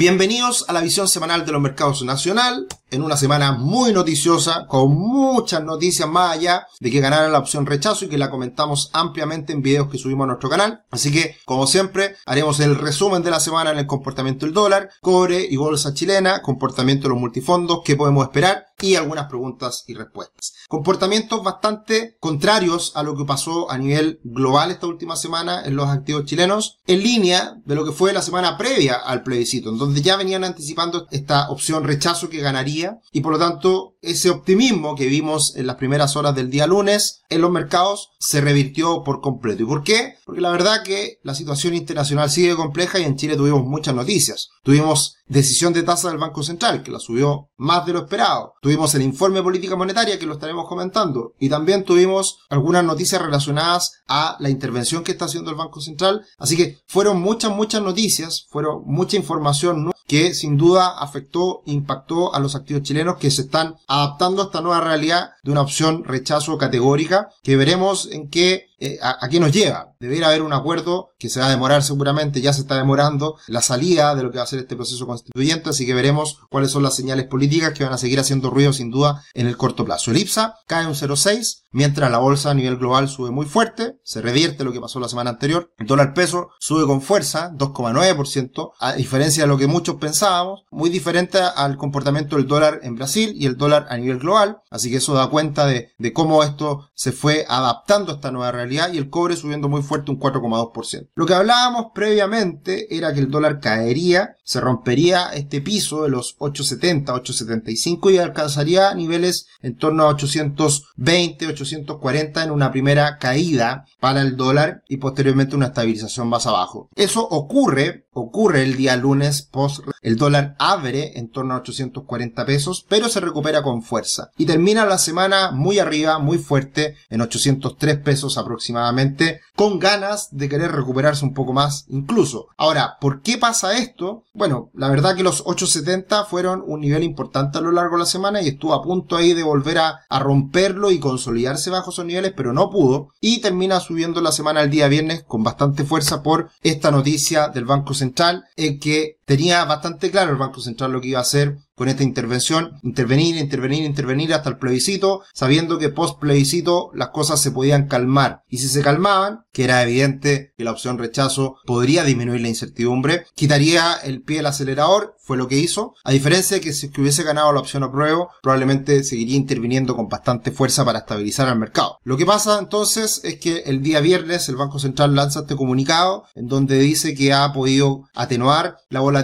Bienvenidos a la visión semanal de los mercados nacional, en una semana muy noticiosa, con muchas noticias más allá de que ganara la opción rechazo y que la comentamos ampliamente en videos que subimos a nuestro canal. Así que, como siempre, haremos el resumen de la semana en el comportamiento del dólar, cobre y bolsa chilena, comportamiento de los multifondos, qué podemos esperar y algunas preguntas y respuestas. Comportamientos bastante contrarios a lo que pasó a nivel global esta última semana en los activos chilenos, en línea de lo que fue la semana previa al plebiscito, en donde ya venían anticipando esta opción rechazo que ganaría y por lo tanto ese optimismo que vimos en las primeras horas del día lunes en los mercados se revirtió por completo. ¿Y por qué? Porque la verdad que la situación internacional sigue compleja y en Chile tuvimos muchas noticias. Tuvimos decisión de tasa del Banco Central, que la subió más de lo esperado. Tuvimos el informe política monetaria, que lo estaremos comentando. Y también tuvimos algunas noticias relacionadas a la intervención que está haciendo el Banco Central. Así que fueron muchas, muchas noticias, fueron mucha información que sin duda afectó, impactó a los activos chilenos que se están adaptando esta nueva realidad de una opción rechazo categórica, que veremos en qué eh, a, qué nos lleva. Debería haber un acuerdo que se va a demorar seguramente, ya se está demorando la salida de lo que va a ser este proceso constituyente, así que veremos cuáles son las señales políticas que van a seguir haciendo ruido sin duda en el corto plazo. El IPSA cae un 0,6, mientras la bolsa a nivel global sube muy fuerte, se revierte lo que pasó la semana anterior. El dólar peso sube con fuerza, 2,9%, a diferencia de lo que muchos pensábamos, muy diferente al comportamiento del dólar en Brasil y el dólar a nivel global, así que eso da cuenta de cómo esto se fue adaptando a esta nueva realidad y el cobre subiendo muy fuerte un 4,2%. Lo que hablábamos previamente era que el dólar caería, se rompería este piso de los 8,70, 8,75 y alcanzaría niveles en torno a 820, 840 en una primera caída para el dólar y posteriormente una estabilización más abajo. Eso ocurre, ocurre el día lunes post el dólar abre en torno a 840 pesos, pero se recupera con fuerza y termina la semana muy arriba, muy fuerte en 803 pesos aproximadamente con ganas de querer recuperarse un poco más incluso. Ahora, ¿por qué pasa esto? Bueno, la verdad que los 870 fueron un nivel importante a lo largo de la semana y estuvo a punto ahí de volver a, a romperlo y consolidarse bajo esos niveles, pero no pudo. Y termina subiendo la semana el día viernes con bastante fuerza por esta noticia del Banco Central en que tenía bastante claro el Banco Central lo que iba a hacer con esta intervención, intervenir, intervenir, intervenir hasta el plebiscito, sabiendo que post plebiscito las cosas se podían calmar. Y si se calmaban, que era evidente que la opción rechazo podría disminuir la incertidumbre, quitaría el pie del acelerador, fue lo que hizo, a diferencia de que si hubiese ganado la opción apruebo, probablemente seguiría interviniendo con bastante fuerza para estabilizar el mercado. Lo que pasa entonces es que el día viernes el Banco Central lanza este comunicado en donde dice que ha podido atenuar la volatilidad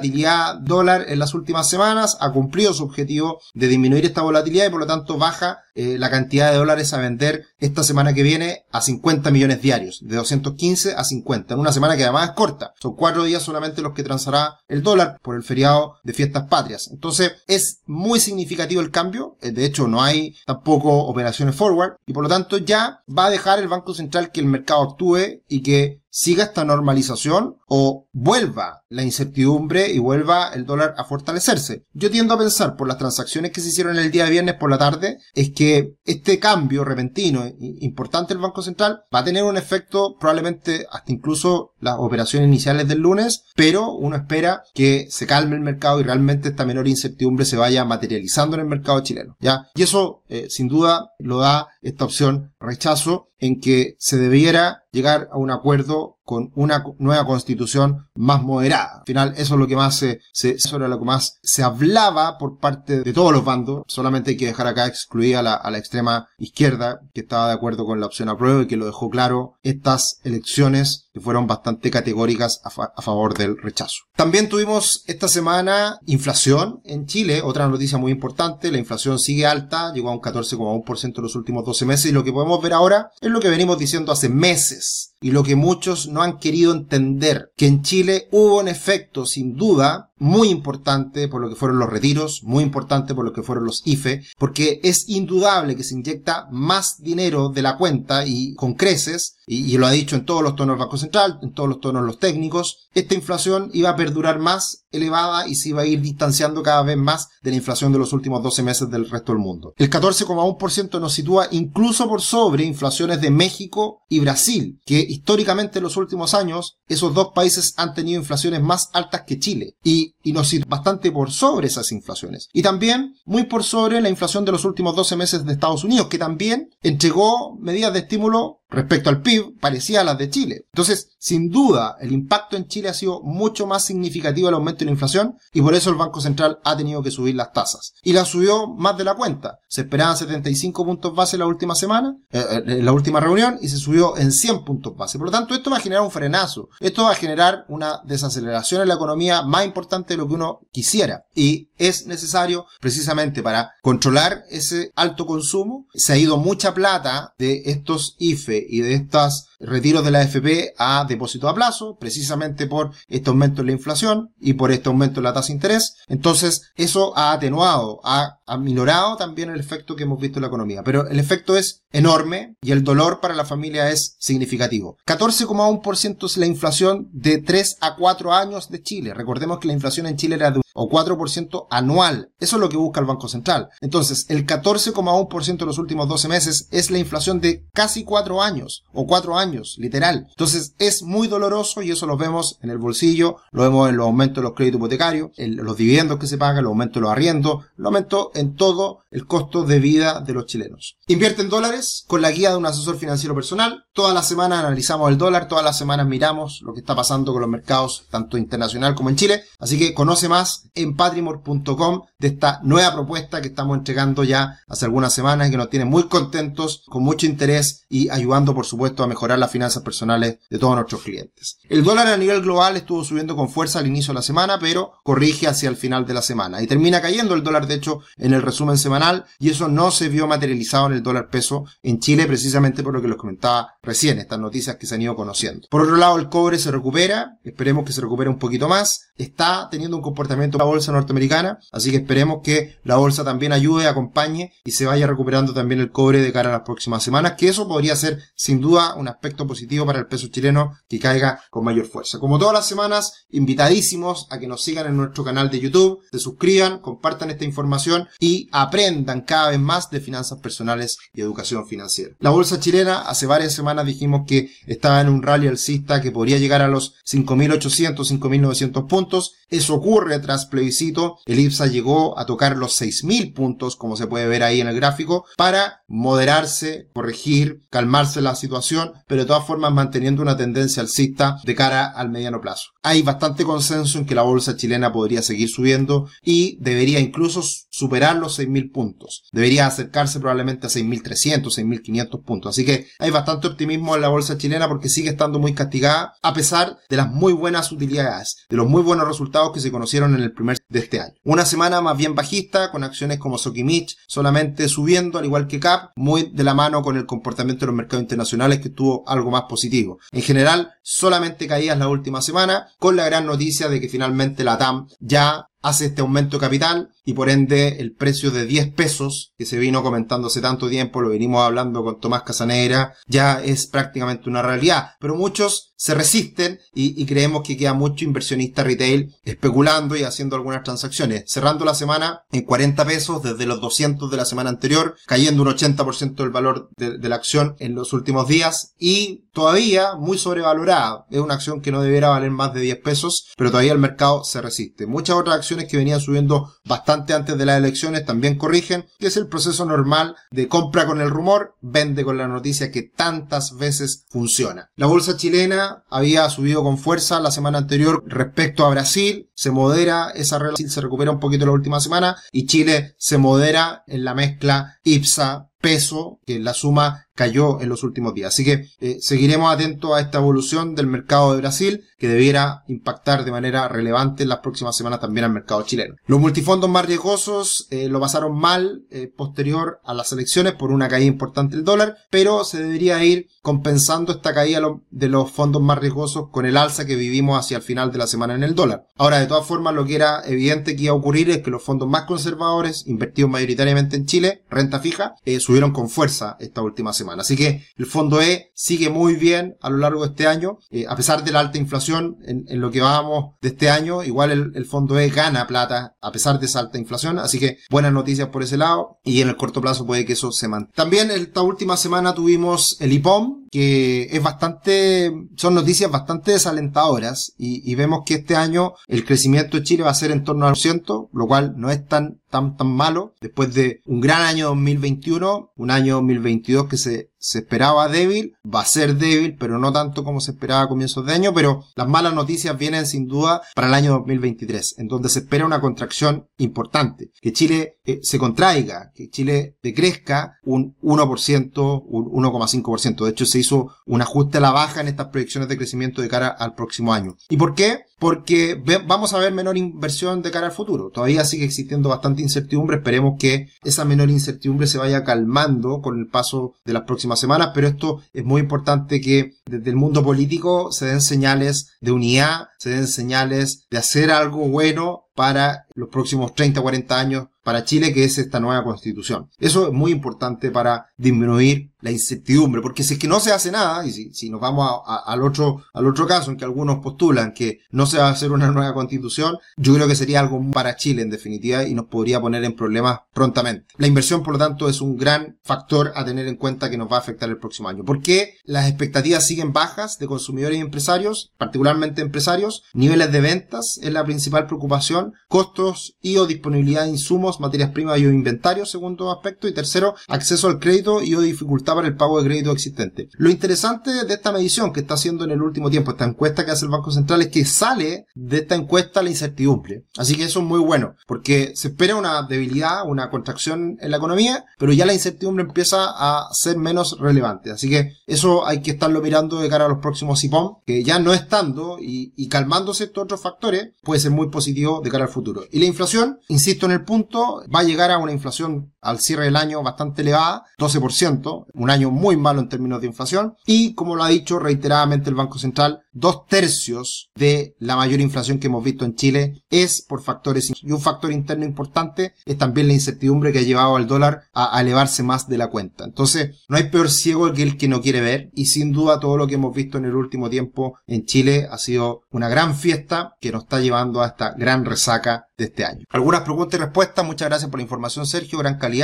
dólar en las últimas semanas, ha cumplido su objetivo de disminuir esta volatilidad y por lo tanto baja eh, la cantidad de dólares a vender esta semana que viene a 50 millones diarios, de 215 a 50, en una semana que además es corta. Son cuatro días solamente los que transará el dólar por el feriado de fiestas patrias. Entonces es muy significativo el cambio, eh, de hecho no hay tampoco operaciones forward y por lo tanto ya va a dejar el Banco Central que el mercado actúe y que siga esta normalización o vuelva la incertidumbre y vuelva el dólar a fortalecerse. Yo tiendo a pensar por las transacciones que se hicieron el día de viernes por la tarde es que este cambio repentino importante del Banco Central va a tener un efecto probablemente hasta incluso las operaciones iniciales del lunes, pero uno espera que se calme el mercado y realmente esta menor incertidumbre se vaya materializando en el mercado chileno, ¿ya? Y eso eh, sin duda lo da esta opción rechazo en que se debiera llegar a un acuerdo con una nueva constitución más moderada. Al final, eso es lo que más se, eso era lo que más se hablaba por parte de todos los bandos. Solamente hay que dejar acá excluida a la, a la extrema izquierda, que estaba de acuerdo con la opción a prueba y que lo dejó claro estas elecciones que fueron bastante categóricas a, a favor del rechazo. También tuvimos esta semana inflación en Chile, otra noticia muy importante. La inflación sigue alta, llegó a un 14,1% en los últimos 12 meses y lo que podemos ver ahora es lo que venimos diciendo hace meses y lo que muchos no han querido entender, que en Chile hubo un efecto sin duda muy importante por lo que fueron los retiros, muy importante por lo que fueron los IFE, porque es indudable que se inyecta más dinero de la cuenta y con creces, y, lo ha dicho en todos los tonos el Banco Central, en todos los tonos los técnicos, esta inflación iba a perdurar más elevada y se iba a ir distanciando cada vez más de la inflación de los últimos 12 meses del resto del mundo. El 14,1% nos sitúa incluso por sobre inflaciones de México y Brasil, que históricamente en los últimos años esos dos países han tenido inflaciones más altas que Chile y, y nos sitúa bastante por sobre esas inflaciones. Y también muy por sobre la inflación de los últimos 12 meses de Estados Unidos, que también entregó medidas de estímulo respecto al PIB parecía a las de Chile. Entonces, sin duda, el impacto en Chile ha sido mucho más significativo el aumento de la inflación y por eso el Banco Central ha tenido que subir las tasas. Y la subió más de la cuenta. Se esperaban 75 puntos base la última semana, eh, eh, en la última reunión, y se subió en 100 puntos base. Por lo tanto, esto va a generar un frenazo. Esto va a generar una desaceleración en la economía más importante de lo que uno quisiera. Y es necesario, precisamente para controlar ese alto consumo, se ha ido mucha plata de estos IFE y de estas retiros de la AFP a depósito a plazo, precisamente por este aumento en la inflación y por este aumento en la tasa de interés. Entonces, eso ha atenuado, ha, ha minorado también el efecto que hemos visto en la economía. Pero el efecto es enorme y el dolor para la familia es significativo. 14,1% es la inflación de 3 a 4 años de Chile. Recordemos que la inflación en Chile era de o 4% anual. Eso es lo que busca el Banco Central. Entonces, el 14,1% de los últimos 12 meses es la inflación de casi 4 años o 4 años, literal. Entonces, es muy doloroso y eso lo vemos en el bolsillo, lo vemos en los aumentos de los créditos hipotecarios, en los dividendos que se pagan, los aumentos de los arriendos, lo aumento en todo el costo de vida de los chilenos. Invierte en dólares con la guía de un asesor financiero personal. Todas las semanas analizamos el dólar, todas las semanas miramos lo que está pasando con los mercados, tanto internacional como en Chile. Así que conoce más en patrimor.com de esta nueva propuesta que estamos entregando ya hace algunas semanas y que nos tiene muy contentos, con mucho interés y ayudando por supuesto a las finanzas personales de todos nuestros clientes. El dólar a nivel global estuvo subiendo con fuerza al inicio de la semana, pero corrige hacia el final de la semana y termina cayendo el dólar de hecho en el resumen semanal y eso no se vio materializado en el dólar peso en Chile precisamente por lo que les comentaba recién, estas noticias que se han ido conociendo. Por otro lado, el cobre se recupera, esperemos que se recupere un poquito más, está teniendo un comportamiento la bolsa norteamericana, así que esperemos que la bolsa también ayude, acompañe y se vaya recuperando también el cobre de cara a las próximas semanas, que eso podría ser sin duda un aspecto positivo para el peso chileno que caiga con mayor fuerza. Como todas las semanas, invitadísimos a que nos sigan en nuestro canal de YouTube, se suscriban, compartan esta información y aprendan cada vez más de finanzas personales y educación financiera. La bolsa chilena hace varias semanas dijimos que estaba en un rally alcista que podría llegar a los 5.800, 5.900 puntos. Eso ocurre tras plebiscito. El IPSA llegó a tocar los 6.000 puntos, como se puede ver ahí en el gráfico, para moderarse, corregir, calmarse la situación, pero de todas formas manteniendo una tendencia alcista de cara al mediano plazo. Hay bastante consenso en que la bolsa chilena podría seguir subiendo y debería incluso superar los 6.000 puntos. Debería acercarse probablemente a 6.300, 6.500 puntos. Así que hay bastante optimismo en la bolsa chilena porque sigue estando muy castigada a pesar de las muy buenas utilidades, de los muy buenos resultados que se conocieron en el primer de este año. Una semana más bien bajista con acciones como Sokimich solamente subiendo al igual que CAP, muy de la mano con el comportamiento de los mercados internacionales que tuvo algo más positivo. En general, solamente caídas la última semana con la gran noticia de que finalmente la TAM ya hace este aumento capital y por ende el precio de 10 pesos que se vino comentando hace tanto tiempo, lo venimos hablando con Tomás Casanegra, ya es prácticamente una realidad. Pero muchos se resisten y, creemos que queda mucho inversionista retail especulando y haciendo algunas transacciones. Cerrando la semana en 40 pesos desde los 200 de la semana anterior, cayendo un 80% del valor de, de, la acción en los últimos días y todavía muy sobrevalorada. Es una acción que no debiera valer más de 10 pesos, pero todavía el mercado se resiste. Muchas otras que venían subiendo bastante antes de las elecciones también corrigen, que es el proceso normal de compra con el rumor, vende con la noticia que tantas veces funciona. La bolsa chilena había subido con fuerza la semana anterior respecto a Brasil, se modera esa relación, se recupera un poquito la última semana y Chile se modera en la mezcla IPSA peso, que la suma cayó en los últimos días. Así que eh, seguiremos atentos a esta evolución del mercado de Brasil, que debiera impactar de manera relevante en las próximas semanas también al mercado chileno. Los multifondos más riesgosos eh, lo pasaron mal eh, posterior a las elecciones por una caída importante del dólar, pero se debería ir compensando esta caída de los fondos más riesgosos con el alza que vivimos hacia el final de la semana en el dólar. Ahora, de todas formas, lo que era evidente que iba a ocurrir es que los fondos más conservadores, invertidos mayoritariamente en Chile, renta fija, subieron con fuerza esta última semana Así que el fondo E sigue muy bien a lo largo de este año, eh, a pesar de la alta inflación en, lo que vamos de este año, igual el, fondo E gana plata a pesar de esa alta inflación, así que buenas noticias por ese lado y en el corto plazo puede que eso se mantenga. También esta última semana tuvimos el IPOM, que es bastante, son noticias bastante desalentadoras y, y vemos que este año el crecimiento de Chile va a ser en torno al ciento, lo cual no es tan tan, tan malo, después de un gran año 2021, un año 2022 que se, it. Se esperaba débil, va a ser débil, pero no tanto como se esperaba a comienzos de año, pero las malas noticias vienen sin duda para el año 2023, en donde se espera una contracción importante, que Chile eh, se contraiga, que Chile decrezca un 1%, un 1,5%. De hecho, se hizo un ajuste a la baja en estas proyecciones de crecimiento de cara al próximo año. ¿Y por qué? Porque vamos a ver menor inversión de cara al futuro. Todavía sigue existiendo bastante incertidumbre. Esperemos que esa menor incertidumbre se vaya calmando con el paso de las próximas semanas, pero esto es muy importante que desde el mundo político se den señales de unidad, se den señales de hacer algo bueno para los próximos 30, 40 años para Chile, que es esta nueva constitución. Eso es muy importante para disminuir la incertidumbre, porque si es que no se hace nada, y si, nos vamos al, otro, al otro caso en que algunos postulan que no se va a hacer una nueva constitución, yo creo que sería algo para Chile en definitiva y nos podría poner en problemas prontamente. La inversión, por lo tanto, es un gran factor a tener en cuenta que nos va a afectar el próximo año. ¿Por qué las expectativas siguen bajas de consumidores y empresarios, particularmente empresarios? Niveles de ventas es la principal preocupación, costos y o disponibilidad de insumos, materias primas y o inventarios, segundo aspecto, y tercero, acceso al crédito y o dificultad para el pago de crédito existente. Lo interesante de esta medición que está haciendo en el último tiempo, esta encuesta que hace el Banco Central, es que sale de esta encuesta la incertidumbre. Así que eso es muy bueno, porque se espera una debilidad, una contracción en la economía, pero ya la incertidumbre empieza a ser menos relevante. Así que eso hay que estarlo mirando de cara a los próximos IPOM, que ya no estando y calmándose estos otros factores, puede ser muy positivo de cara al futuro. Y la inflación, insisto en el punto, va a llegar a una inflación al cierre del año bastante elevada, 12%, un año muy malo en términos de inflación, y como lo ha dicho reiteradamente el Banco Central, dos tercios de la mayor inflación que hemos visto en Chile es por factores y un factor interno importante es también la incertidumbre que ha llevado al dólar a, elevarse más de la cuenta. Entonces, no hay peor ciego que el que no quiere ver y sin duda todo lo que hemos visto en el último tiempo en Chile ha sido una gran fiesta que nos está llevando a esta gran resaca de este año. Algunas preguntas y respuestas, muchas gracias por la información Sergio, gran calidad.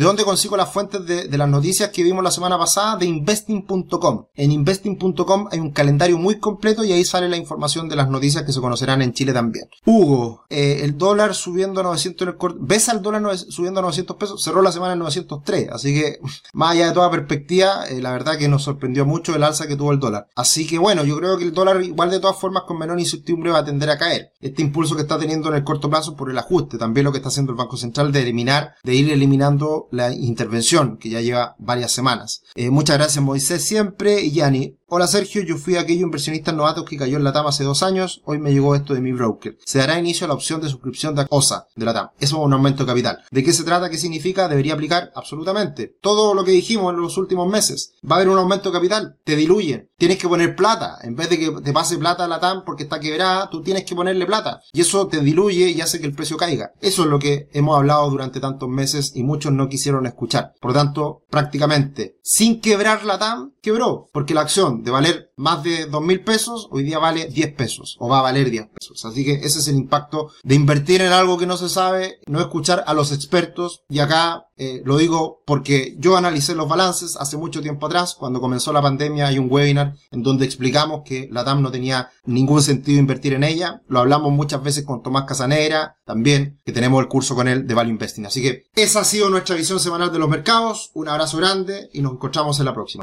¿De dónde consigo las fuentes de, las noticias que vimos la semana pasada? De investing.com. En investing.com hay un calendario muy completo y ahí sale la información de las noticias que se conocerán en Chile también. Hugo, eh, el dólar subiendo a 900 en el corto, ¿ves al dólar subiendo a 900 pesos? Cerró la semana en 903, así que más allá de toda perspectiva, eh, la verdad que nos sorprendió mucho el alza que tuvo el dólar. Así que bueno, yo creo que el dólar igual de todas formas con menor incertidumbre va a tender a caer. Este impulso que está teniendo en el corto plazo por el ajuste, también lo que está haciendo el Banco Central de eliminar, de ir eliminando la intervención que ya lleva varias semanas. Eh, muchas gracias Moisés siempre y Yanni. Hola Sergio, yo fui aquello inversionista novato que cayó en la TAM hace dos años, hoy me llegó esto de mi broker. Se dará inicio a la opción de suscripción de OSA de la TAM. Eso es un aumento de capital. ¿De qué se trata? ¿Qué significa? Debería aplicar absolutamente. Todo lo que dijimos en los últimos meses. Va a haber un aumento de capital. Te diluyen. Tienes que poner plata. En vez de que te pase plata a la TAM porque está quebrada, tú tienes que ponerle plata. Y eso te diluye y hace que el precio caiga. Eso es lo que hemos hablado durante tantos meses y muchos no quisieron escuchar. Por lo tanto, prácticamente, sin quebrar la TAM, quebró. Porque la acción de valer más de dos mil pesos, hoy día vale 10 pesos o va a valer 10 pesos. Así que ese es el impacto de invertir en algo que no se sabe, no escuchar a los expertos. Y acá eh, lo digo porque yo analicé los balances hace mucho tiempo atrás, cuando comenzó la pandemia hay un webinar en donde explicamos que la TAM no tenía ningún sentido invertir en ella. Lo hablamos muchas veces con Tomás Casanera, también, que tenemos el curso con él de Value Investing. Así que esa ha sido nuestra visión semanal de los mercados. Un abrazo grande y nos encontramos en la próxima.